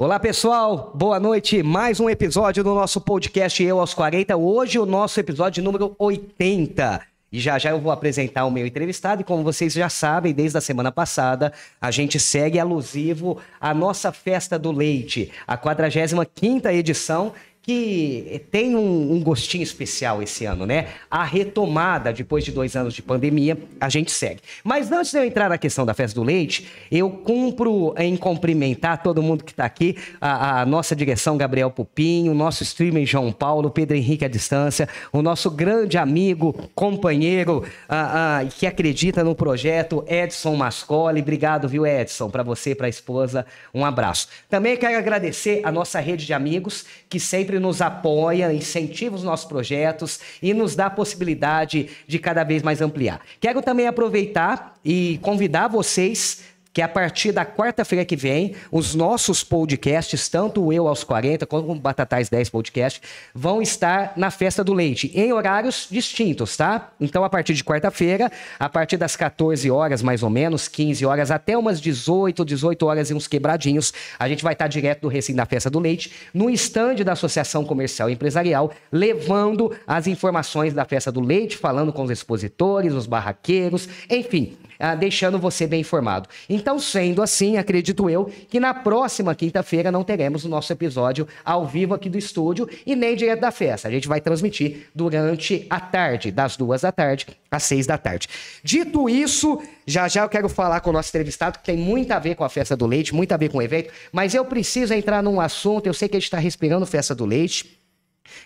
Olá pessoal, boa noite. Mais um episódio do nosso podcast Eu aos 40. Hoje o nosso episódio número 80. E já já eu vou apresentar o meu entrevistado. E como vocês já sabem, desde a semana passada, a gente segue alusivo à nossa Festa do Leite, a 45 edição que tem um, um, gostinho especial esse ano, né? A retomada, depois de dois anos de pandemia, a gente segue. Mas antes de eu entrar na questão da festa do leite, eu cumpro em cumprimentar todo mundo que está aqui, a, a, nossa direção Gabriel Pupinho, o nosso streamer João Paulo, Pedro Henrique à distância, o nosso grande amigo, companheiro, a, a, que acredita no projeto, Edson Mascoli. Obrigado, viu, Edson? Para você, para a esposa, um abraço. Também quero agradecer a nossa rede de amigos que sempre sempre nos apoia, incentiva os nossos projetos e nos dá a possibilidade de cada vez mais ampliar. Quero também aproveitar e convidar vocês que a partir da quarta-feira que vem, os nossos podcasts, tanto o Eu aos 40 quanto o Batatais 10 Podcast, vão estar na Festa do Leite, em horários distintos, tá? Então, a partir de quarta-feira, a partir das 14 horas, mais ou menos, 15 horas, até umas 18, 18 horas e uns quebradinhos, a gente vai estar direto do recinto da Festa do Leite, no estande da Associação Comercial e Empresarial, levando as informações da Festa do Leite, falando com os expositores, os barraqueiros, enfim, ah, deixando você bem informado. Então, sendo assim, acredito eu que na próxima quinta-feira não teremos o nosso episódio ao vivo aqui do estúdio e nem direto da festa. A gente vai transmitir durante a tarde, das duas da tarde às seis da tarde. Dito isso, já já eu quero falar com o nosso entrevistado, que tem muito a ver com a festa do leite, muito a ver com o evento, mas eu preciso entrar num assunto. Eu sei que a gente está respirando festa do leite,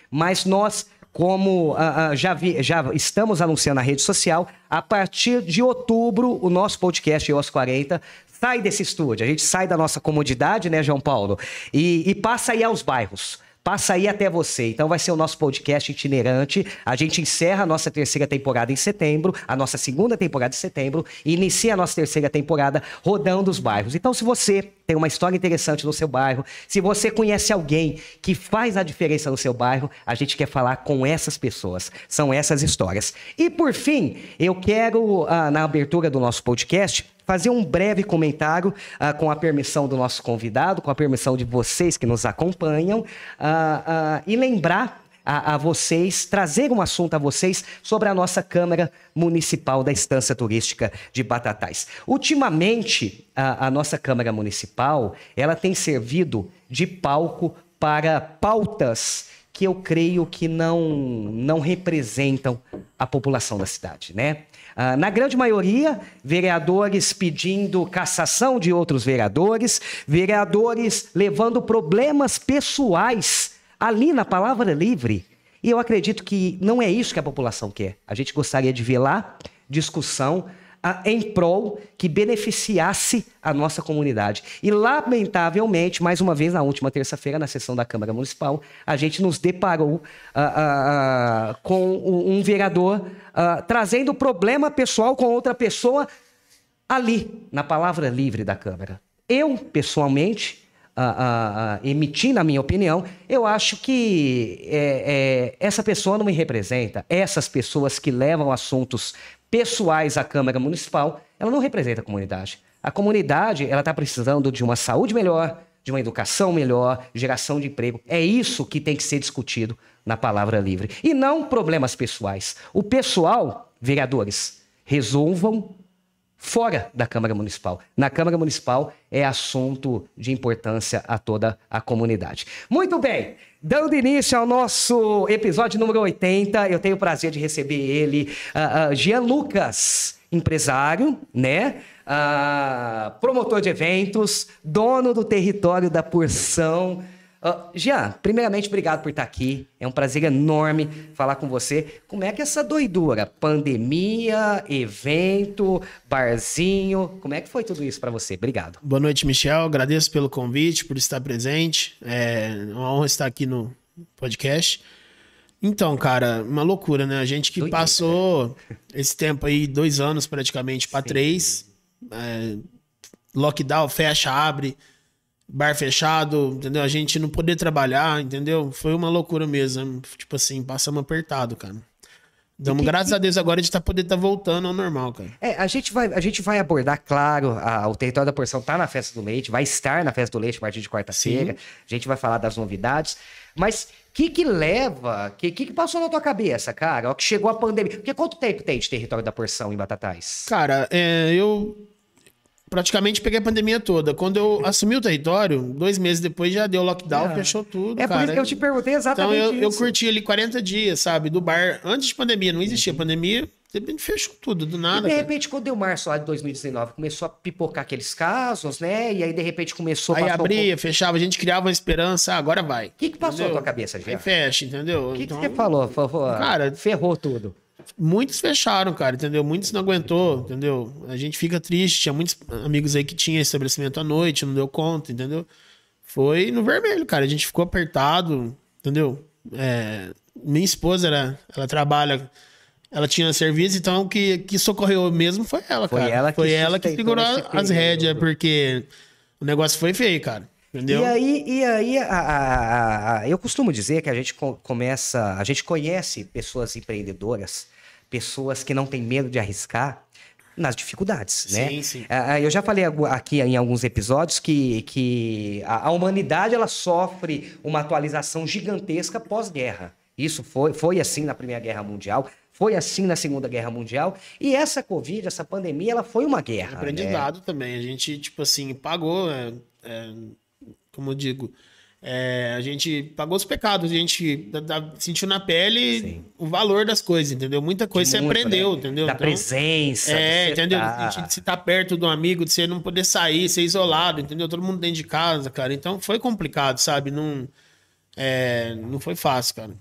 mas nós como uh, uh, já, vi, já estamos anunciando na rede social, a partir de outubro, o nosso podcast EOS 40 sai desse estúdio. A gente sai da nossa comodidade, né, João Paulo? E, e passa aí aos bairros passa aí até você. Então vai ser o nosso podcast itinerante. A gente encerra a nossa terceira temporada em setembro, a nossa segunda temporada em setembro, e inicia a nossa terceira temporada rodando os bairros. Então, se você tem uma história interessante no seu bairro, se você conhece alguém que faz a diferença no seu bairro, a gente quer falar com essas pessoas. São essas histórias. E por fim, eu quero, ah, na abertura do nosso podcast, fazer um breve comentário uh, com a permissão do nosso convidado, com a permissão de vocês que nos acompanham, uh, uh, e lembrar a, a, vocês, trazer um assunto a vocês sobre a nossa Câmara Municipal da Estância Turística de Batatais. Ultimamente, a, a nossa Câmara Municipal, ela tem servido de palco para pautas que eu creio que não, não representam a população da cidade, né? Ah, na grande maioria, vereadores pedindo cassação de outros vereadores, vereadores levando problemas pessoais ali na palavra livre. E eu acredito que não é isso que a população quer. A gente gostaria de ver lá discussão em prol que beneficiasse a nossa comunidade. E, lamentavelmente, mais uma vez, na última terça-feira, na sessão da Câmara Municipal, a gente nos deparou uh, uh, com um vereador trazendo problema pessoal com outra pessoa ali, na palavra livre da Câmara. Eu, pessoalmente, emitindo a minha opinião, eu acho que é, é, essa pessoa não me representa. Essas pessoas que levam assuntos pessoais à Câmara Municipal, ela não representa a comunidade. A comunidade ela está precisando de uma saúde melhor, de uma educação melhor, geração de emprego. É isso que tem que ser discutido na palavra livre. E não problemas pessoais. O pessoal, vereadores, resolvam fora da Câmara Municipal. Na Câmara Municipal é assunto de importância a toda a comunidade. Muito bem. Dando início ao nosso episódio número 80, eu tenho o prazer de receber ele, uh, uh, Jean Lucas, empresário, né? Uh, promotor de eventos, dono do território da porção. Uh, Jean, primeiramente, obrigado por estar aqui. É um prazer enorme falar com você. Como é que essa doidura? Pandemia, evento, barzinho, como é que foi tudo isso para você? Obrigado. Boa noite, Michel. Agradeço pelo convite, por estar presente. É uma honra estar aqui no podcast. Então, cara, uma loucura, né? A gente que Doideira. passou esse tempo aí, dois anos praticamente para três. É, lockdown, fecha, abre bar fechado, entendeu? A gente não poder trabalhar, entendeu? Foi uma loucura mesmo. Tipo assim, passamos apertado, cara. Damos que, graças que... a Deus agora de tá, poder estar tá voltando ao normal, cara. É, a gente vai, a gente vai abordar, claro, a, o território da porção tá na festa do leite, vai estar na festa do leite a partir de quarta-feira. A gente vai falar das novidades. Mas o que que leva, o que, que que passou na tua cabeça, cara? Ó, que chegou a pandemia. Porque quanto tempo tem de território da porção em Batatais? Cara, é, eu praticamente peguei a pandemia toda. Quando eu assumi o território, dois meses depois já deu lockdown, é. fechou tudo. É cara. por isso que eu te perguntei exatamente. Então eu, eu, curti ali 40 dias, sabe? Do bar. Antes de pandemia, não existia uhum. pandemia. De repente fechou tudo, do nada. E de repente, cara. quando deu março lá de 2019, começou a pipocar aqueles casos, né? E aí, de repente, começou a. Aí abria, um fechava, a gente criava uma esperança, ah, agora vai. O que, que passou entendeu? na tua cabeça? Aí fecha, entendeu? O que, então... que você falou? Cara, ferrou tudo. Muitos fecharam, cara, entendeu? Muitos não aguentou, entendeu? A gente fica triste. Tinha muitos amigos aí que tinham estabelecimento à noite, não deu conta, entendeu? Foi no vermelho, cara. A gente ficou apertado, entendeu? É, minha esposa, era, ela trabalha, ela tinha serviço, então o que, que socorreu mesmo foi ela, foi cara. Ela foi ela que segurou as rédeas, porque o negócio foi feio, cara. Entendeu? E aí, e aí a, a, a, eu costumo dizer que a gente começa, a gente conhece pessoas empreendedoras pessoas que não têm medo de arriscar nas dificuldades, né? Sim, sim. Uh, eu já falei aqui em alguns episódios que, que a, a humanidade ela sofre uma atualização gigantesca pós-guerra. Isso foi, foi assim na Primeira Guerra Mundial, foi assim na Segunda Guerra Mundial. E essa Covid, essa pandemia, ela foi uma guerra. Aprendizado né? também. A gente, tipo assim, pagou, é, é, como eu digo, é, a gente pagou os pecados, a gente da, da, sentiu na pele Sim. o valor das coisas, entendeu? Muita coisa você aprendeu, né? entendeu? Da então, presença. É, entendeu? Tá... De, de você estar tá perto de um amigo, de você não poder sair, ser isolado, entendeu? Todo mundo dentro de casa, cara. Então foi complicado, sabe? Não, é, não foi fácil, cara.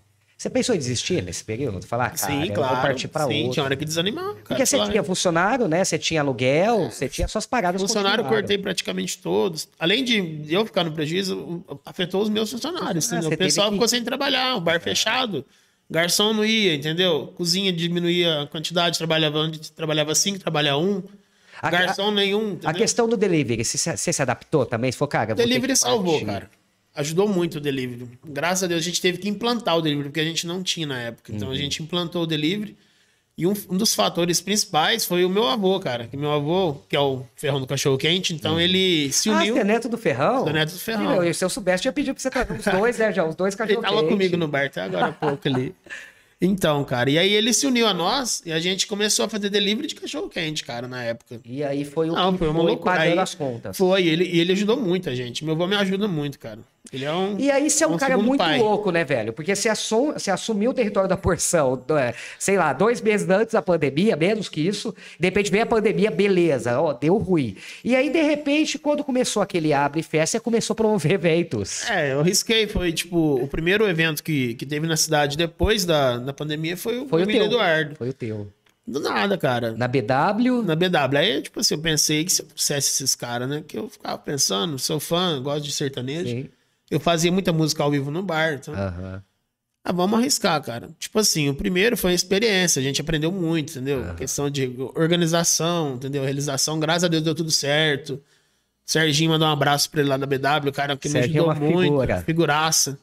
Você pensou em desistir nesse período? Falar, cara, sim, claro, vou partir para outro. Sim, tinha hora que desanimar. Cara, Porque você claro. tinha funcionário, né? Você tinha aluguel, você tinha suas paradas. Funcionário eu cortei praticamente todos. Além de eu ficar no prejuízo, afetou os meus funcionários. Ah, o pessoal que... ficou sem trabalhar, o bar é. fechado. Garçom não ia, entendeu? Cozinha diminuía a quantidade, trabalhava onde trabalhava cinco, trabalhava um. A, Garçom nenhum. Entendeu? A questão do delivery, você, você se adaptou também? Se for, cara, delivery salvou, cara ajudou muito o delivery. Graças a Deus a gente teve que implantar o delivery, porque a gente não tinha na época. Então uhum. a gente implantou o delivery. E um, um, dos fatores principais foi o meu avô, cara. Que meu avô, que é o Ferrão do Cachorro Quente, então uhum. ele se uniu. Ah, você é neto do Ferrão? Sou neto do Ferrão. E, se eu soubesse, eu ia pedir pra você trazer os dois, né, já? Os dois cachorros Ele tava comigo no bar até agora há pouco ali. Então, cara, e aí ele se uniu a nós e a gente começou a fazer delivery de cachorro quente, cara, na época. E aí foi o Não, que foi, uma foi. Aí, as contas. Foi, ele, e ele ajudou muito a gente. Meu avô me ajuda muito, cara. Ele é um. E aí você é um, um cara muito pai. louco, né, velho? Porque você, assum, você assumiu o território da porção, é, sei lá, dois meses antes da pandemia, menos que isso. De repente veio a pandemia, beleza, ó, deu ruim. E aí, de repente, quando começou aquele abre e fecha, você começou a promover eventos. É, eu risquei. Foi, tipo, o primeiro evento que, que teve na cidade depois da, da pandemia foi o, foi o teu. Eduardo. Foi o teu. Do nada, cara. Na BW? Na BW. Aí, tipo assim, eu pensei que se eu pusesse esses caras, né? Que eu ficava pensando, sou fã, gosto de sertanejo. Sim. Eu fazia muita música ao vivo no bar. Então... Uhum. Ah, vamos arriscar, cara. Tipo assim, o primeiro foi a experiência, a gente aprendeu muito, entendeu? Uhum. Questão de organização, entendeu? Realização, graças a Deus deu tudo certo. Serginho mandou um abraço pra ele lá da BW, o cara que Serginho me ajudou é muito. Figura. Figuraça.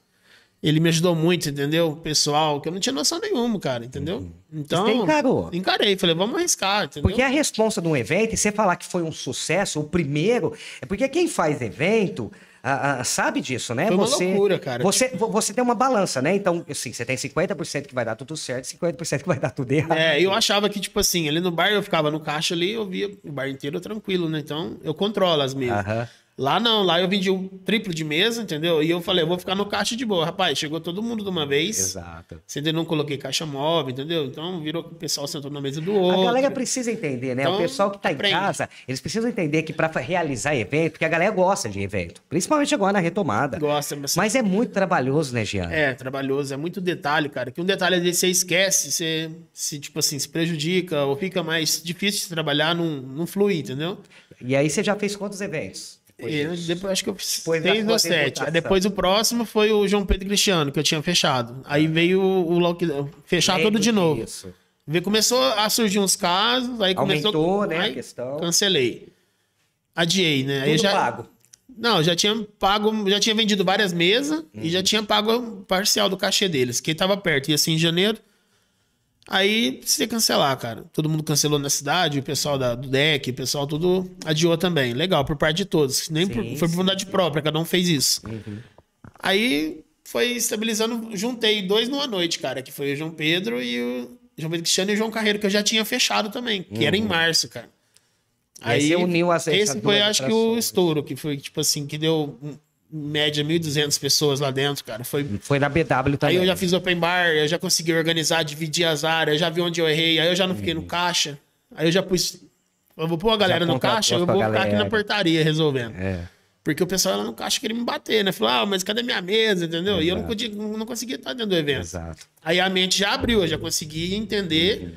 Ele me ajudou muito, entendeu? Pessoal, que eu não tinha noção nenhuma, cara, entendeu? Uhum. Então. Você encarou. Encarei, falei, vamos arriscar, entendeu? Porque a resposta de um evento, e você falar que foi um sucesso, o primeiro, é porque quem faz evento ah, ah, sabe disso, né? Foi uma você, loucura, cara. Você, você tem uma balança, né? Então, assim, você tem 50% que vai dar tudo certo, 50% que vai dar tudo errado. É, eu achava que, tipo assim, ali no bar eu ficava no caixa ali, eu via o bar inteiro tranquilo, né? Então, eu controlo as mesas. Aham. Lá não, lá eu vendi um triplo de mesa, entendeu? E eu falei, eu vou ficar no caixa de boa. Rapaz, chegou todo mundo de uma vez. Exato. Você não coloquei caixa móvel, entendeu? Então virou o pessoal sentou na mesa do outro. A galera precisa entender, né? Então, o pessoal que tá aprende. em casa, eles precisam entender que para realizar evento, porque a galera gosta de evento, principalmente agora na retomada. Gosta, mas... mas é muito trabalhoso, né, Jean? É, trabalhoso, é muito detalhe, cara. Que um detalhe desse você esquece, você se, tipo assim, se prejudica ou fica mais difícil de trabalhar, não, não flui, entendeu? E aí você já fez quantos eventos? Depois, depois acho que eu fiz seis ou sete. Depois o próximo foi o João Pedro Cristiano, que eu tinha fechado. Aí veio o lockdown, fechar tudo de novo. Isso. Começou a surgir uns casos, aí Aumentou, começou... né, a questão. Cancelei. Adiei, né? Tudo aí já... pago. Não, já tinha pago, já tinha vendido várias mesas hum. e já uhum. tinha pago parcial do cachê deles, que estava perto, ia assim em janeiro. Aí precisei cancelar, cara. Todo mundo cancelou na cidade, o pessoal da, do deck, o pessoal tudo adiou também. Legal, por parte de todos. Nem sim, por, foi por vontade própria, cada um fez isso. Uhum. Aí foi estabilizando, juntei dois numa noite, cara, que foi o João Pedro e o João Pedro Cristiano e o João Carreiro, que eu já tinha fechado também, que uhum. era em uhum. março, cara. Aí, Aí uniu as Esse foi, acho que, o estouro, que foi, tipo assim, que deu média 1.200 pessoas lá dentro, cara. Foi, foi na BW também. Aí eu já fiz open bar, eu já consegui organizar, dividir as áreas, eu já vi onde eu errei, aí eu já não fiquei no caixa. Aí eu já pus. Eu vou pôr a galera no caixa, eu vou ficar aqui na portaria resolvendo. É. Porque o pessoal lá no caixa queria me bater, né? Falou, ah, mas cadê minha mesa, entendeu? Exato. E eu não, podia, não conseguia estar dentro do evento. Exato. Aí a mente já abriu, eu já consegui entender uhum.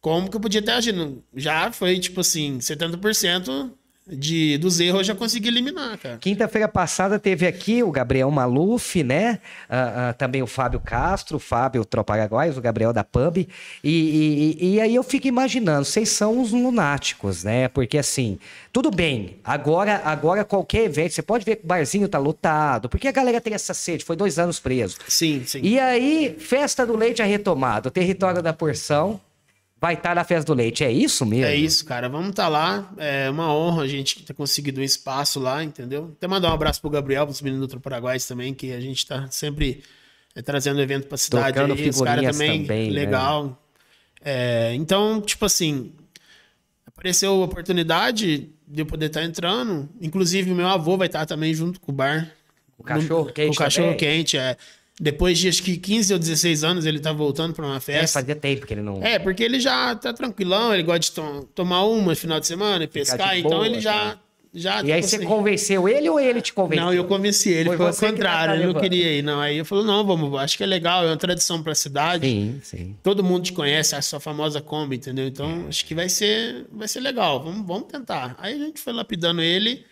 como que eu podia ter agido. Já foi, tipo assim, 70% de, dos erros eu já consegui eliminar, cara. Quinta-feira passada teve aqui o Gabriel Maluf, né? Uh, uh, também o Fábio Castro, o Fábio Troparaguais, o Gabriel da Pub. E, e, e, aí eu fico imaginando, vocês são uns lunáticos, né? Porque assim, tudo bem, agora, agora qualquer evento, você pode ver que o barzinho tá lotado, porque a galera tem essa sede, foi dois anos preso. Sim, sim. E aí, festa do leite é retomado, território da porção vai estar na Festa do Leite. É isso mesmo? É isso, cara. Vamos estar tá lá. É uma honra a gente ter conseguido um espaço lá, entendeu? Até mandar um abraço pro Gabriel, pros meninos do Paraguai também, que a gente tá sempre é, trazendo evento pra cidade. Tocando aí, os caras também, também, né? legal. Né? É, então, tipo assim, apareceu a oportunidade de eu poder estar tá entrando. Inclusive, o meu avô vai estar tá também junto com o bar. O cachorro quente. O cachorro também. quente, é. Depois de acho que 15 ou 16 anos, ele tá voltando para uma é, festa. É, fazia tempo que ele não. É, porque ele já tá tranquilão, ele gosta de to tomar uma no final de semana e pescar, então ele já. Tá. já e aí tipo você assim... convenceu ele ou ele te convenceu? Não, eu convenci ele, foi, foi o contrário, ele não queria ir. Não, aí eu falei, não, vamos, acho que é legal, é uma tradição pra cidade. Sim, sim. Todo mundo te conhece, a sua famosa Kombi, entendeu? Então, é. acho que vai ser, vai ser legal, vamos, vamos tentar. Aí a gente foi lapidando ele.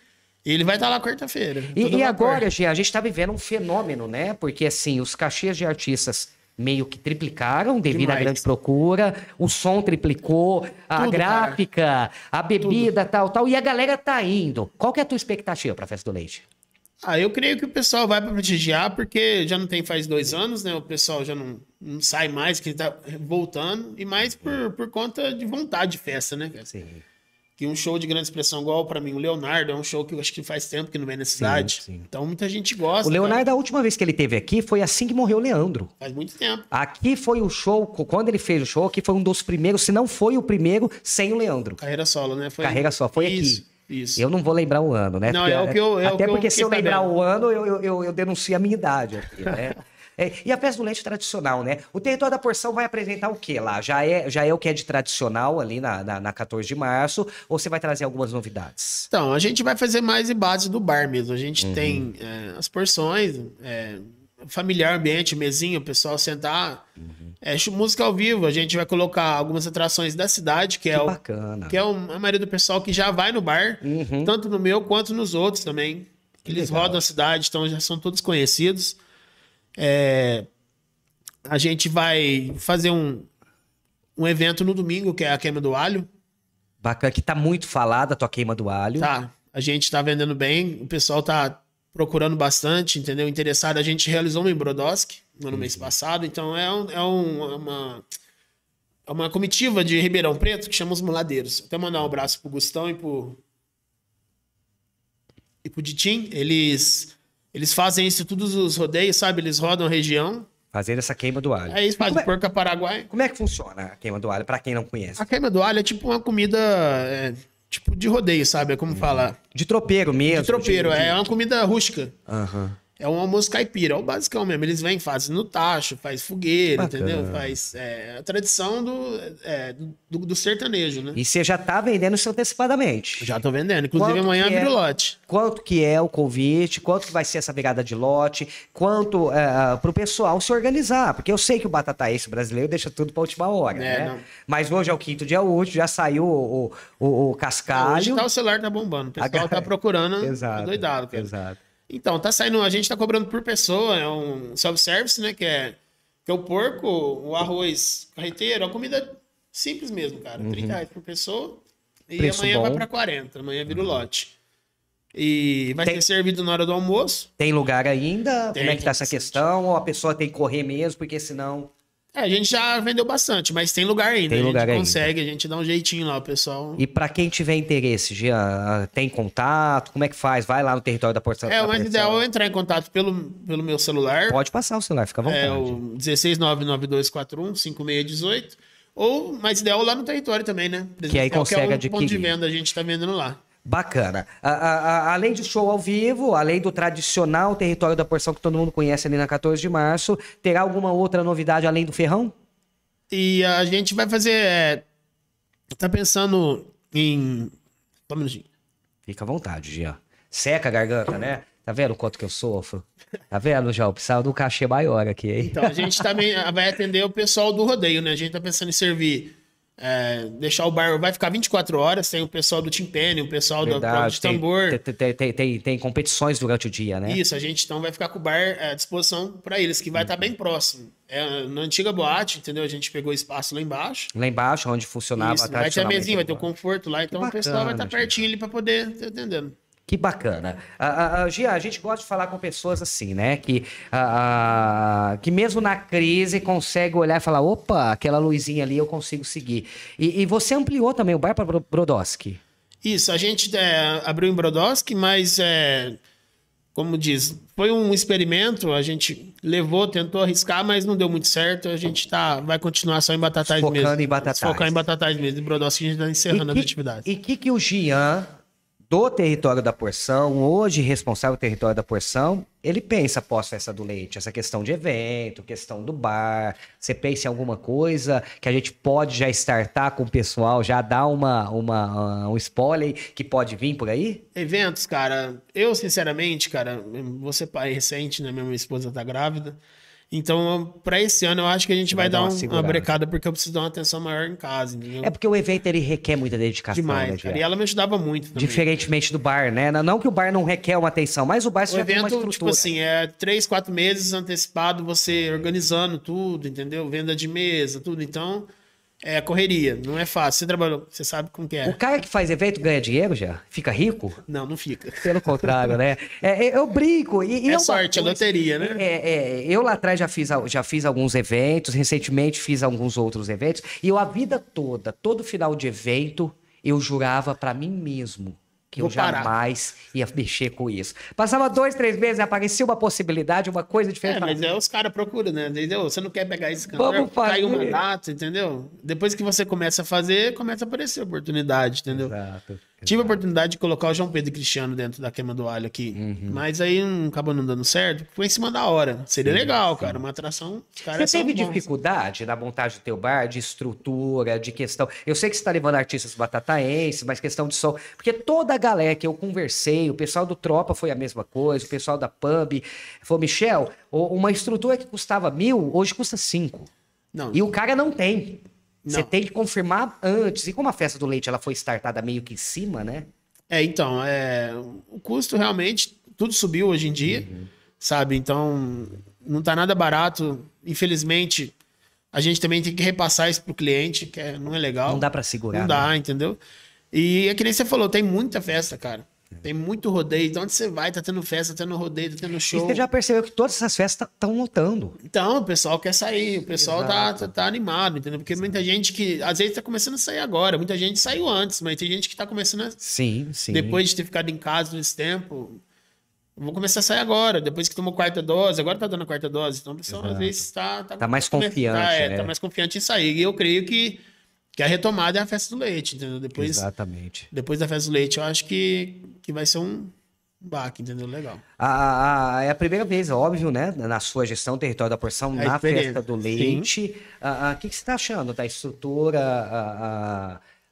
Ele vai estar lá quarta-feira. E, e agora, Gia, a gente está vivendo um fenômeno, né? Porque, assim, os cachês de artistas meio que triplicaram devido Demais. à grande procura, o som triplicou, a Tudo, gráfica, cara. a bebida, Tudo. tal, tal, e a galera tá indo. Qual que é a tua expectativa para a Festa do Leite? Ah, eu creio que o pessoal vai para prestigiar, porque já não tem faz dois anos, né? O pessoal já não, não sai mais, que tá voltando, e mais por, por conta de vontade de festa, né? Sim que um show de grande expressão igual para mim, o Leonardo, é um show que eu acho que faz tempo que não vem na cidade. Sim, sim. Então muita gente gosta. O Leonardo, cara. a última vez que ele teve aqui foi assim que morreu o Leandro. Faz muito tempo. Aqui foi o show, quando ele fez o show, aqui foi um dos primeiros, se não foi o primeiro, sem o Leandro. Carreira solo, né? Foi... Carreira solo, foi Isso. aqui. Isso. Eu não vou lembrar o ano, né? Não, porque, é o que eu. É até o porque se eu lembrar o ano, eu, eu, eu, eu denuncio a minha idade aqui, né? É, e a festa do leite tradicional, né? O território da porção vai apresentar o que lá? Já é, já é o que é de tradicional ali na, na, na 14 de março, ou você vai trazer algumas novidades? Então, a gente vai fazer mais em base do bar mesmo. A gente uhum. tem é, as porções, é, familiar ambiente, mesinha, o pessoal sentar. Uhum. É, música ao vivo, a gente vai colocar algumas atrações da cidade, que, é que é o, bacana. que é o, a maioria do pessoal que já vai no bar, uhum. tanto no meu quanto nos outros também. Eles legal. rodam a cidade, então já são todos conhecidos. É, a gente vai fazer um, um evento no domingo, que é a queima do alho. Bacana, que tá muito falada a tua queima do alho. Tá, a gente tá vendendo bem, o pessoal tá procurando bastante, entendeu? Interessado. A gente realizou uma em Brodowski no uhum. mês passado, então é, um, é um, uma, é uma comitiva de Ribeirão Preto que chama os Muladeiros. Até mandar um abraço pro Gustão e pro, e pro Ditim. Eles eles fazem isso todos os rodeios, sabe? Eles rodam a região. Fazendo essa queima do alho. É isso, faz é, porca paraguai. Como é que funciona a queima do alho, para quem não conhece? A queima do alho é tipo uma comida. É, tipo de rodeio, sabe? É como hum. falar. De tropeiro mesmo. De tropeiro, de, é uma comida rústica. Aham. Uhum. É um almoço caipira, é o basicão mesmo. Eles vêm, fazem no tacho, faz fogueira, Bacana. entendeu? Faz é, a tradição do, é, do, do, sertanejo, né? E você já tá vendendo isso antecipadamente? Já tô vendendo. Inclusive quanto amanhã abre é, o lote. Quanto que é o convite? Quanto que vai ser essa virada de lote? Quanto é, pro pessoal se organizar? Porque eu sei que o batataense brasileiro deixa tudo pra última hora, é, né? Não. Mas hoje é o quinto dia útil, já saiu o, o, o, cascalho. Hoje tá o celular tá bombando. O pessoal a... tá procurando. Exato. Tá doidado, cara. Exato. Então, tá saindo, a gente tá cobrando por pessoa, é um self-service, né? Que é, que é o porco, o arroz carreteiro, a comida simples mesmo, cara. Uhum. 30 reais por pessoa. E Preço amanhã bom. vai para 40, amanhã vira o lote. E vai tem, ser servido na hora do almoço. Tem lugar ainda? Tem, Como é que tá essa questão? Ou a pessoa tem que correr mesmo, porque senão. É, a gente já vendeu bastante, mas tem lugar ainda. Tem a gente lugar ainda. consegue, a gente dá um jeitinho lá, o pessoal. E para quem tiver interesse, Jean, tem contato? Como é que faz? Vai lá no território da porção. É, o mais ideal é entrar em contato pelo, pelo meu celular. Pode passar o celular, fica à vontade. É o 16992415618. Ou, mais ideal, lá no território também, né? Que aí consegue é o adquirir. ponto de venda, a gente tá vendendo lá. Bacana. A- a- a- além do show ao vivo, além do tradicional território da porção que todo mundo conhece ali na 14 de março, terá alguma outra novidade além do ferrão? E a gente vai fazer. É, tá pensando em. Só um minutinho. Fica à vontade, Jean. Seca a garganta, né? Tá vendo o quanto que eu sofro? Tá vendo, João? Precisava de um cachê maior aqui, hein? Então, a gente também vai atender o pessoal do rodeio, né? A gente tá pensando em servir. É, deixar o bar. Vai ficar 24 horas. Tem o pessoal do Timpene, o pessoal da prova de tambor. tem, tem, tem, tem- tem competições durante o dia, né? Isso, a gente então vai ficar com o bar à disposição para eles, que vai estar bem próximo. É, na antiga boate, entendeu? A gente pegou espaço lá embaixo. Lá embaixo, onde funcionava Isso, vai ter a mesinha, vai ter o conforto lá, então o pessoal vai estar pertinho ali para poder estar atendendo. Que bacana. A, a, Gia, a gente gosta de falar com pessoas assim, né? Que, a, a- que mesmo na crise consegue olhar e falar: opa, aquela luzinha ali eu consigo seguir. E, e você ampliou também o bar para Brodowski. Isso, a gente é, abriu em Brodowski, mas é, como diz, foi um experimento, a gente levou, tentou arriscar, mas não deu muito certo. A gente tá, vai continuar só em Batatais Focando mesmo. em Batatais. Focar em Batatais mesmo. Em Brodowski a gente está encerrando que, as atividades. E o que, que o Gian, do território da porção, hoje responsável do território da porção, ele pensa pós-festa do leite? Essa questão de evento, questão do bar. Você pensa em alguma coisa que a gente pode já startar com o pessoal, já dar uma, uma, um spoiler que pode vir por aí? Eventos, cara, eu sinceramente, cara, ser pai recente, né? Minha esposa tá grávida. Então, pra esse ano, eu acho que a gente vai, Vai dar uma um- uma, brecada, porque eu preciso dar uma atenção maior em casa, entendeu? É porque o evento ele requer muita dedicação, né, Demais, cara. Gian? E ela me ajudava muito também. Diferentemente do bar, né? Não que o bar não requer uma atenção, mas o bar O você já tem uma evento, estrutura. tipo assim, é três, quatro meses antecipado, você organizando tudo, entendeu? Venda de mesa, tudo. Então, é correria, não é fácil. Você trabalhou, você sabe como que O é. cara que faz evento ganha dinheiro já? Fica rico? Não, não fica. Pelo contrário, né? É, é, eu brinco. E, e É uma sorte, é loteria, né? É, é, eu lá atrás já fiz, já fiz alguns eventos, recentemente fiz alguns outros eventos, e eu a vida toda, todo final de evento, eu jurava pra mim mesmo que eu Vou parar. jamais ia mexer com isso. Passava dois, três meses, aparecia uma possibilidade, uma coisa diferente. É, eu mas é os caras procuram, né? Entendeu? Você não quer pegar esse cantor, Vamos fazer. cai uma data, entendeu? Depois que você começa a fazer, começa a aparecer oportunidade, entendeu? Exato. Tive a oportunidade de colocar o João Pedro e Cristiano dentro da queima do alho aqui. Uhum. Mas aí não acabou não dando certo. Foi em cima da hora. Seria legal, cara. Uma atração. Os caras Você teve bons. dificuldade na montagem do teu bar, de estrutura, de questão. Eu sei que você está levando artistas batataenses, mas questão de som. Porque toda a galera que eu conversei, o pessoal do Tropa foi a mesma coisa, o pessoal da Pub falou: Michel, uma estrutura que custava mil, hoje custa cinco. Não, E o cara não tem. Você tem que confirmar antes. E como a festa do leite ela foi startada meio que em cima, né? É, então, é, o custo realmente, tudo subiu hoje em dia, Uhum. sabe? Então, não tá nada barato. Infelizmente, a gente também tem que repassar isso pro cliente, que é- não é legal. Não dá pra segurar. Não né? dá, entendeu? E é que nem você falou, tem muita festa, cara. Tem muito rodeio. De onde você vai, tá tendo festa, tá tendo rodeio, tá tendo E show. você já percebeu que todas essas festas estão lotando. Então, o pessoal quer sair, o pessoal tá, tá, tá animado, entendeu? Porque muita gente que, às vezes, tá começando a sair agora. Muita gente saiu antes, mas tem gente que tá começando a Sim, sim. depois de ter ficado em casa nesse tempo, vou começar a sair agora, depois que tomou quarta dose, agora tá dando a quarta dose, então o pessoal às Exato. vezes tá... Tá mais come- confiante, Tá, é, né? tá mais confiante em sair. E eu creio que, que a retomada é a festa do leite, entendeu? Depois, Exatamente. depois da festa do leite, eu acho que, que vai ser um baque, entendeu? Legal. A, a- é a primeira vez, óbvio, né? Na sua gestão território da porção, É na festa do leite. Ah, ah, O que, que você está achando da estrutura?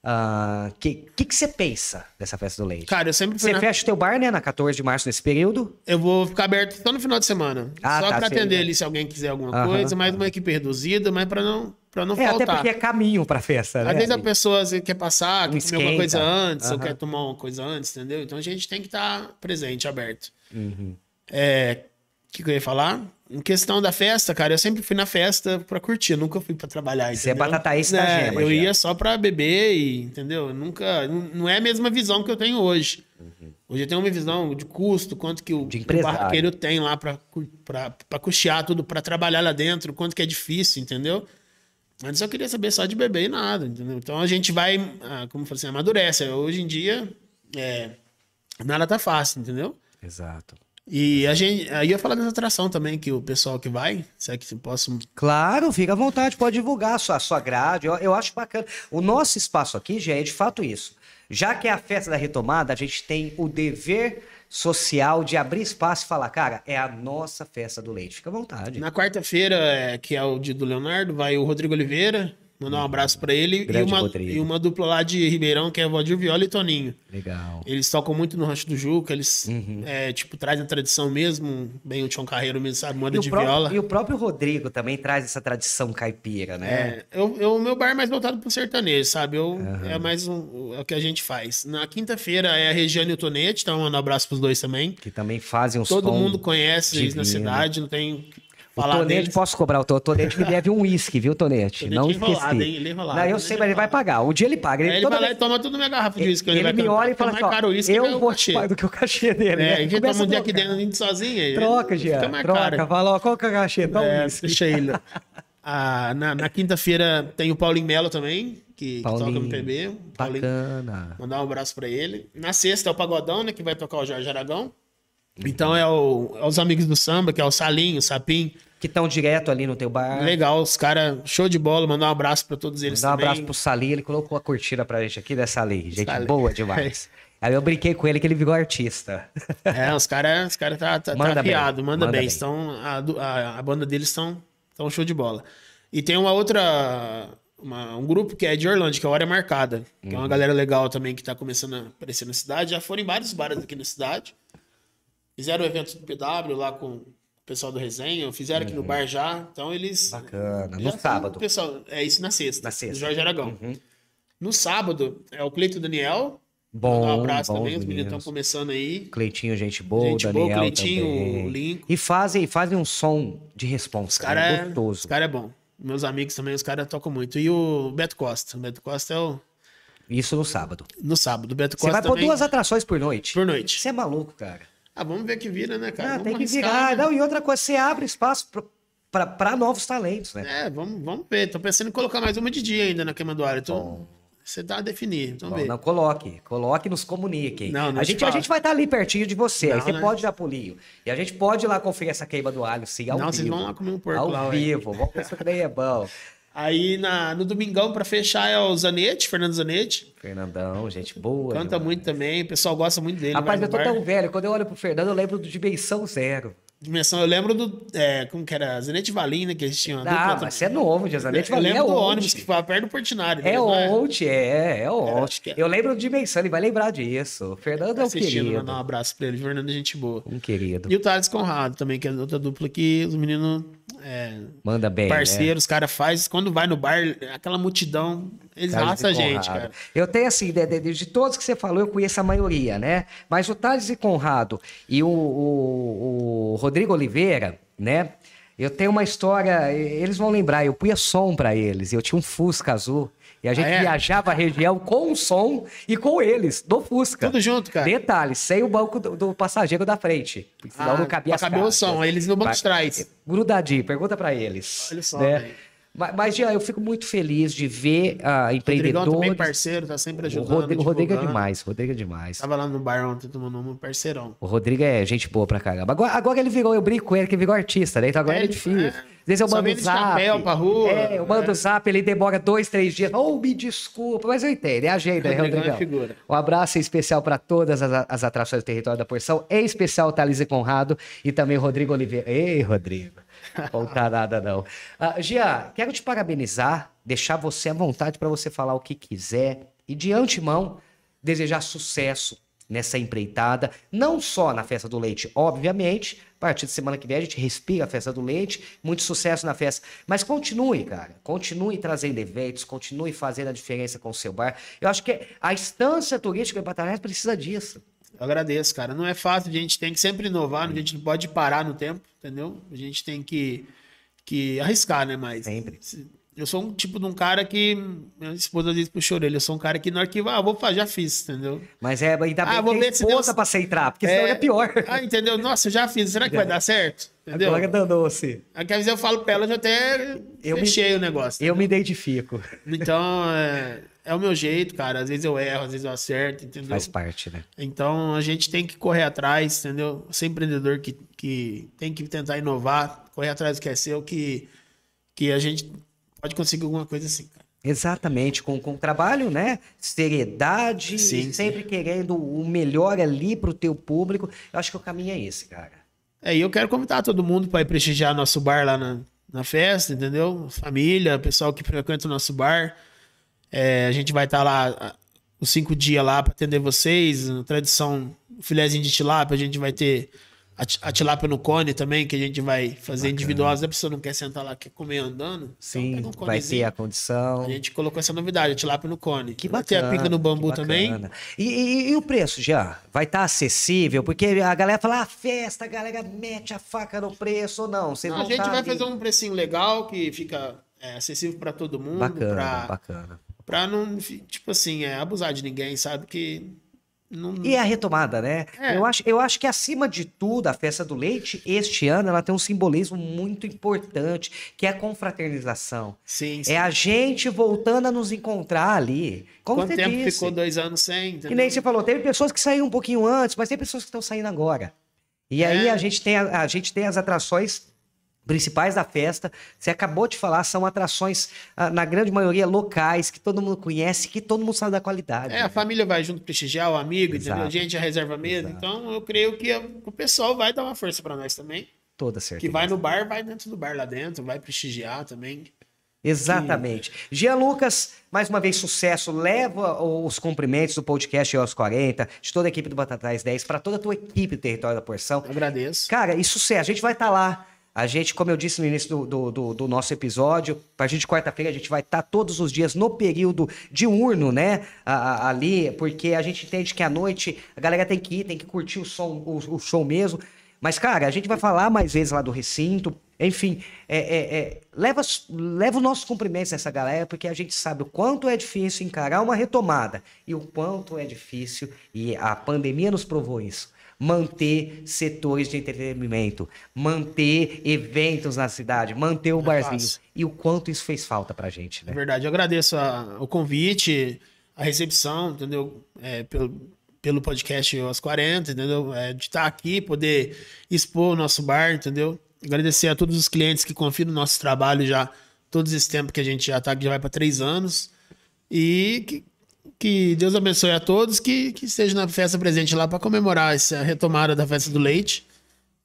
O que, que, que você pensa dessa festa do leite? Cara, eu sempre Você na- fecha o teu bar, né? Na 14 de março, nesse período. Eu vou ficar aberto só no final de semana. Ah, só tá, pra atender né? ali se alguém quiser alguma coisa, mais uma equipe reduzida, mas pra não, pra não É, faltar. até porque é caminho pra festa, né? Às vezes a pessoa vezes, quer passar, Um quer comer alguma coisa antes, ou quer tomar uma coisa antes, entendeu? Então a gente tem que estar presente, aberto. Uhum. É, que, que eu ia falar? Em questão da festa, cara, eu sempre fui na festa pra curtir, nunca fui pra trabalhar. Você é entendeu? batataísta da é, gema, Eu já. ia só pra beber, e, entendeu? Eu nunca. Não é a mesma visão que eu tenho hoje. Hoje eu tenho uma visão de custo, quanto que o, que o barraqueiro tem lá pra, pra, pra custear tudo, pra trabalhar lá dentro, quanto que é difícil, entendeu? Antes eu queria saber só de beber e nada, entendeu? Então a gente vai, ah, como eu falei assim, amadurece. Hoje em dia, é, nada tá fácil, entendeu? Exato. E a gente, aí eu ia falar dessa atração também, que o pessoal que vai, se é que posso. Claro, fica à vontade, pode divulgar a sua, a sua grade. Eu, eu acho bacana. O nosso espaço aqui já é de fato isso. Já que é a festa da retomada, a gente tem o dever social de abrir espaço e falar, cara, é a nossa festa do leite. Fica à vontade. Na quarta-feira, é, que é o dia do Leonardo, vai o Rodrigo Oliveira, mandar um abraço pra ele, e uma, e uma dupla lá de Ribeirão, que é Valdir Viola e Toninho. Legal. Eles tocam muito no Rancho do Juca, eles, Uhum. é, tipo, trazem a tradição mesmo, bem o Tião Carreiro mesmo, sabe, o, de viola. e o próprio Rodrigo também traz essa tradição caipira, né? É, eu, eu- o meu bar é mais voltado pro sertanejo, sabe? Eu, É mais um, é o que a gente faz. Na quinta-feira é a Regiane e o Tonete, então mando um abraço pros dois também. Que também fazem os Todo mundo conhece eles na divino. cidade, não tem que O falar Tonete, deles. posso cobrar o Tonete me deve um uísque, viu, Tonete? Não é esqueci. hein? Ele é enrolado, Não, eu ele sei, é mas ele vai pagar. Um dia ele paga. Ele toda vai lá vez- e toma tudo minha garrafa de uísque. Ele, vai me olha e fala assim, caro o uísque eu que o vou te pagar do que o cachê dele. É, né? a gente Começa toma um dia aqui dentro sozinho. aí Troca, Jean. Troca. Fala, ó, qual que é o cachê? Dá um É, uísque. deixa ele. Ah, na na quinta-feira tem o Paulinho Melo também, que, que toca Paulinho. no PB. O Paulinho, Bacana. mandar um abraço pra ele. Na sexta é o Pagodão, né? Que vai tocar o Jorge Aragão. Então é, o- é os amigos do samba, que é o Salinho, o Sapim. Que estão direto ali no teu bar. Legal, os caras, show de bola. Mandar um abraço pra todos eles Dá um também. abraço pro Sali, ele colocou a curtida pra gente aqui dessa ali. Gente Sali. boa demais. Aí eu brinquei com ele que ele virou artista. É, os caras os cara tá, tá, Manda tá bem, afiado, manda, manda bem. bem. Estão, a, a, a banda deles estão tão show de bola. E tem uma outra. uma- um grupo que é de Orlando, que é a Hora Marcada. Que é Uhum. uma galera legal também que tá começando a aparecer na cidade. Já foram em vários bares aqui na cidade. Fizeram o evento do PW lá com o pessoal do Resenha. Fizeram aqui no bar já. Então eles. Uhum. Bacana. já No sábado. Pessoal, é isso na sexta. Na sexta. do Jorge Aragão. Uhum. No sábado é o Cleito Daniel. Bom, Mandar um abraço bom, também. Os meninos estão começando aí. Cleitinho, gente boa, Gente Daniel boa, Cleitinho, também. o Lincoln. E fazem, fazem um som de responsa, Os cara, cara é, gostoso. os cara é bom. Meus amigos também, os caras tocam muito. E o Beto Costa. O Beto Costa é o. Isso no sábado. No sábado. O Beto Você Costa vai pôr também. duas atrações por noite. Por noite. Você é maluco, cara. Ah, vamos ver que vira, né, cara? Ah, tem que arriscar, virar. né? Não, e outra coisa, você abre espaço pra novos talentos, né? É, vamos, vamos ver. Tô pensando em colocar mais uma de dia ainda na queima do ar. Então, você dá a definir. Vamos Bom, não, coloque. Coloque e nos comunique. Não, não a, te gente, a gente vai estar ali pertinho de você. aí Não, você né? pode dar pulinho. E a gente pode ir lá conferir essa queima do alho, sim, ao Não, vivo. vocês vão lá comer um porco Ao lá, vivo. Vamos ver se o é bom. Aí na, no domingão, pra fechar, é o Zanetti, Fernando Zanetti. Fernandão, gente boa. Canta demais. muito também. O pessoal gosta muito dele. Rapaz, eu tô bar. tão velho. Quando eu olho pro Fernando, eu lembro do Dimensão Zero. Dimensão, eu lembro do. É, como que era? Zanetti Valim, né? Que a dupla Ah, também. mas você é novo, Diazanete. Eu lembro é do ônibus que ficava perto do Portinari. É né? Ontem, é, é acho ontem. que é. Eu lembro do Dimensão, ele vai lembrar disso. O Fernando é um assistindo, querido. mandar um abraço pra ele. Fernando é gente boa. Um querido. E o Thales Conrado também, que é outra dupla que os meninos é, Manda bem. né? parceiros, os caras fazem. Quando vai no bar, aquela multidão, eles raçam a gente, cara. Eu tenho assim, de, de- de todos que você falou, eu conheço a maioria, né? Mas o Thales e Conrado e o, o- o Rodrigo Oliveira, né? Eu tenho uma história, eles vão lembrar, eu punha som pra eles, eu tinha um Fusca azul. E a gente é? viajava a região com o som e com eles, do Fusca. Tudo junto, cara. Detalhe, sem o banco do, do passageiro da frente. Senão Ah, não cabia as caber o som, eles no banco de trás. Grudadinho, pergunta pra eles. Olha só, né? Mas, mas, Jean, eu fico muito feliz de ver a Rodrigão empreendedores. também parceiro, tá sempre O ajudando. Rodrigo, o Rodrigo é divulgando. demais, o Rodrigo é demais. Tava lá no bar ontem tomando um parceirão. O Rodrigo é gente boa pra caramba. Agora, agora ele virou, eu brinco com ele que virou artista, né? Então agora É, é, difícil. é. Às vezes eu mando zap. rua, É, eu mando é. zap, ele demora dois, três dias. Oh, me desculpa, mas eu entendo, é agenda, né, Rodrigão é Rodrigão? figura. Um abraço especial para todas as, as atrações do território da porção, em especial o Thalys e Conrado e também o Rodrigo Oliveira. Ei, Rodrigo. Contar nada, não. Ah, Gia, quero te parabenizar, deixar você à vontade para você falar o que quiser e, de antemão, desejar sucesso nessa empreitada, não só na Festa do Leite, obviamente, a partir de semana que vem a gente respira a Festa do Leite, muito sucesso na festa, mas continue, cara, continue trazendo eventos, continue fazendo a diferença com o seu bar. Eu acho que a instância turística em Batalhões precisa disso. Eu agradeço, cara. Não é fácil, a gente tem que sempre inovar, a gente não pode parar no tempo, entendeu? A gente tem que, que arriscar, né? Mas. Sempre. Eu sou um tipo de um cara que. Minha esposa diz pro chorelho, eu sou um cara que no arquivo, ah, vou fazer, já fiz, entendeu? Mas é, ainda bem Ah, vou que tem se esposa Deus- pra você entrar, porque senão é, pior. Ah, entendeu? Nossa, eu já fiz, será que vai dar certo? Entendeu? Agora danou-se. Aí, às vezes eu falo pra ela, eu já até Eu me- fechei o negócio. Eu me identifico. Então, é, é o meu jeito, cara. Às vezes eu erro, às vezes eu acerto, entendeu? Faz parte, né? Então a gente tem que correr atrás, entendeu? Ser empreendedor que, que tem que tentar inovar, correr atrás do que é seu, que, que a gente pode conseguir alguma coisa assim, cara. Exatamente, com, com trabalho, né? Seriedade, Sim, sempre querendo o melhor ali pro teu público. Eu acho que o caminho é esse, cara. É, e eu quero convidar todo mundo para ir prestigiar nosso bar lá na, na festa, entendeu? Família, pessoal que frequenta o nosso bar. É, a gente vai estar lá ah, os cinco dias lá para atender vocês. Tradição, filézinho de tilápia, a gente vai ter a, ti- a tilápia no cone também, que a gente vai fazer individual. Se a pessoa não quer sentar lá, quer comer andando, então Sim, pega um vai ter a condição. A gente colocou essa novidade, a tilápia no cone. Que vai bacana. ter a pinga no bambu também. E, e- e o preço, já? Vai estar acessível? Porque a galera fala, ah, festa, a galera mete a faca no preço ou não. Vocês Não, vão a gente tá vai ali. fazer um precinho legal que fica é, acessível para todo mundo. Bacana, pra- bacana. Pra não, tipo assim, é, abusar de ninguém, sabe? Que não. E a retomada, né? É. Eu, acho, eu acho que, acima de tudo, a festa do leite, este ano, ela tem um simbolismo muito importante, que é a confraternização. Sim, sim. É a gente voltando a nos encontrar ali. Como Quanto tempo disse. ficou dois anos sem? Entendeu? nem você falou, teve pessoas que saíram um pouquinho antes, mas tem pessoas que estão saindo agora. E aí É. a gente, tem a, a gente tem as atrações principais da festa. Você acabou de falar, são atrações, ah, na grande maioria, locais, que todo mundo conhece, que todo mundo sabe da qualidade. É, a família vai junto prestigiar o amigo, Exato. entendeu? A gente já reserva mesa. Exato. Então, eu creio que o pessoal vai dar uma força pra nós também. Toda certeza. Que vai no bar, vai dentro do bar lá dentro, vai prestigiar também. Exatamente. Jean Lucas, mais uma vez sucesso. Leva os cumprimentos do podcast aos 40, de toda a equipe do Batatais 10, para toda a tua equipe do Território da Porção. Agradeço. Cara, e sucesso. A gente vai estar lá. A gente, como eu disse no início do, do, do- do nosso episódio, a gente quarta-feira a gente vai estar todos os dias no período diurno, né? A- a- ali, porque a gente entende que à noite a galera tem que ir, tem que curtir o som, o, o show mesmo. Mas, cara, a gente vai falar mais vezes lá do recinto. Enfim, é, é- é, leva, leva os nossos cumprimentos a essa galera, porque a gente sabe o quanto é difícil encarar uma retomada e o quanto é difícil, e a pandemia nos provou isso manter setores de entretenimento, manter eventos na cidade, manter o é barzinho. fácil. E o quanto isso fez falta pra gente, É né? verdade. Eu agradeço a- o convite, a recepção, entendeu? É, pelo, pelo podcast aos 40, entendeu? É, de estar aqui, poder expor o nosso bar, entendeu? Agradecer a todos os clientes que confiam no nosso trabalho já, todos esse tempo que a gente já está aqui, já vai para três anos. E que, que Deus abençoe a todos, que, que esteja na festa presente lá para comemorar essa retomada da festa do leite.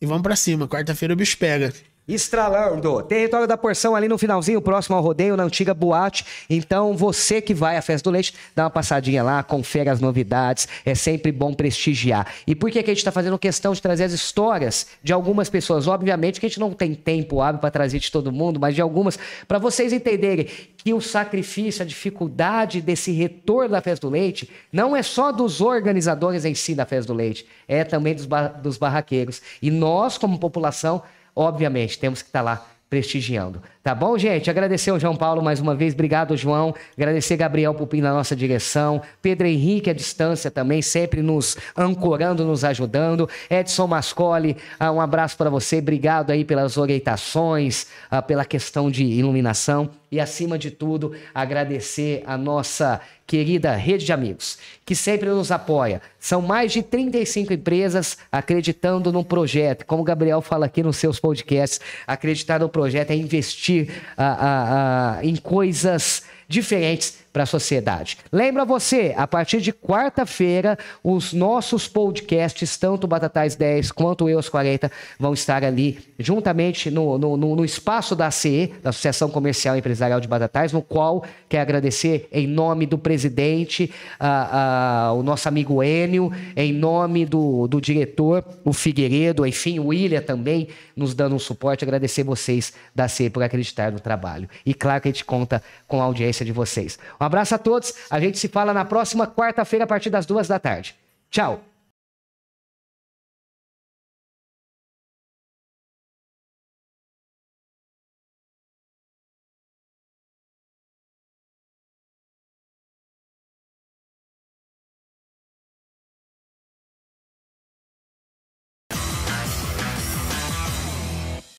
E vamos para cima, quarta-feira o bicho pega. Estralando, território da porção ali no finalzinho, próximo ao rodeio, na antiga boate. Então, você que vai à festa do leite, dá uma passadinha lá, confere as novidades. É sempre bom prestigiar. E por que, que a gente está fazendo questão de trazer as histórias de algumas pessoas? Obviamente que a gente não tem tempo hábil para trazer de todo mundo, mas de algumas, para vocês entenderem que o sacrifício, a dificuldade desse retorno da festa do leite, não é só dos organizadores em si da festa do leite, é também dos, ba- dos barraqueiros. E nós, como população, obviamente, temos que estar lá prestigiando. Tá bom, gente? Agradecer ao João Paulo mais uma vez. Obrigado, João. Agradecer Gabriel Pupim na nossa direção. Pedro Henrique à distância também, sempre nos ancorando, nos ajudando. Edson Mascoli, ah, um abraço para você. Obrigado aí pelas orientações, ah, pela questão de iluminação. E, acima de tudo, agradecer a nossa querida rede de amigos, que sempre nos apoia. São mais de 35 empresas acreditando no projeto. Como o Gabriel fala aqui nos seus podcasts, acreditar no projeto é investir ah, ah, ah, em coisas diferentes para a sociedade. Lembra você, a partir de quarta-feira, os nossos podcasts, tanto o Batatais 10 quanto o EOS 40, vão estar ali juntamente no, no, no- espaço da ACE, da Associação Comercial e Empresarial de Batatais, no qual quero agradecer em nome do presidente, ah, ah, o nosso amigo Enio, em nome do, do diretor, o Figueiredo, enfim, o William também nos dando um suporte, agradecer vocês da ACE por acreditar no trabalho. E claro que a gente conta com a audiência de vocês. Um abraço a todos, a gente se fala na próxima quarta-feira a partir das duas da tarde. Tchau!